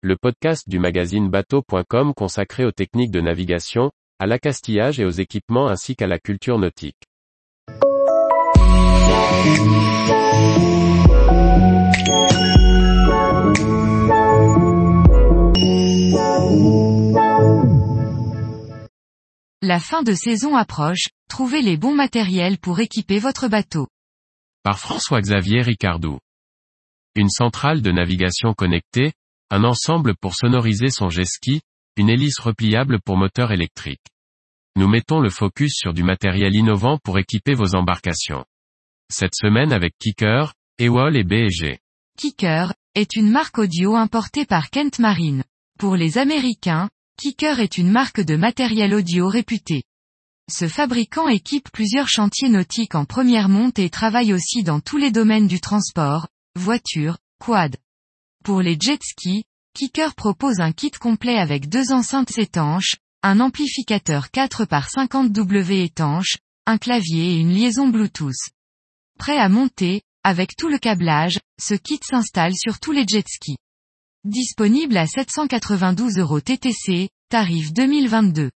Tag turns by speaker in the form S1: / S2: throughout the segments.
S1: le podcast du magazine bateau.com consacré aux techniques de navigation, à l'accastillage et aux équipements ainsi qu'à la culture nautique.
S2: La fin de saison approche, trouvez les bons matériels pour équiper votre bateau.
S1: Par François-Xavier Ricardou. Une centrale de navigation connectée, un ensemble pour sonoriser son jet ski, une hélice repliable pour moteur électrique. Nous mettons le focus sur du matériel innovant pour équiper vos embarcations. Cette semaine avec Kicker, Ewol et B&G.
S2: Kicker est une marque audio importée par Kent Marine. Pour les Américains, Kicker est une marque de matériel audio réputée. Ce fabricant équipe plusieurs chantiers nautiques en première monte et travaille aussi dans tous les domaines du transport, voiture, quad. Pour les jet skis, Kicker propose un kit complet avec deux enceintes étanches, un amplificateur 4 par 50 W étanche, un clavier et une liaison Bluetooth. Prêt à monter, avec tout le câblage, ce kit s'installe sur tous les jet skis. Disponible à 792 euros TTC, tarif 2022.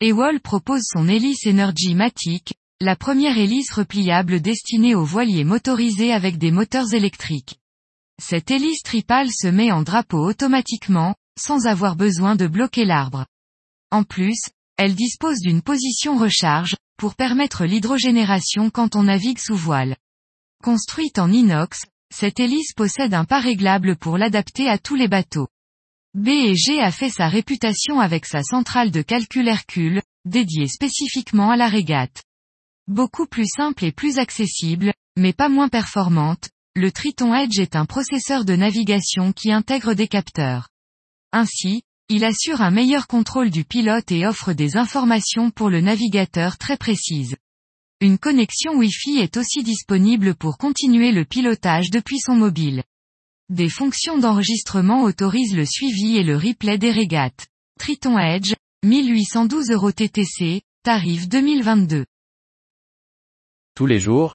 S2: Ewol propose son hélice Energy Matic, la première hélice repliable destinée aux voiliers motorisés avec des moteurs électriques. Cette hélice tripale se met en drapeau automatiquement, sans avoir besoin de bloquer l'arbre. En plus, elle dispose d'une position recharge, pour permettre l'hydrogénération quand on navigue sous voile. Construite en inox, cette hélice possède un pas réglable pour l'adapter à tous les bateaux. B&G a fait sa réputation avec sa centrale de calcul Hercule, dédiée spécifiquement à la régate. Beaucoup plus simple et plus accessible, mais pas moins performante, le Triton Edge est un processeur de navigation qui intègre des capteurs. Ainsi, il assure un meilleur contrôle du pilote et offre des informations pour le navigateur très précises. Une connexion Wi-Fi est aussi disponible pour continuer le pilotage depuis son mobile. Des fonctions d'enregistrement autorisent le suivi et le replay des régates. Triton Edge, 1812 euros TTC, tarif 2022.
S1: Tous les jours,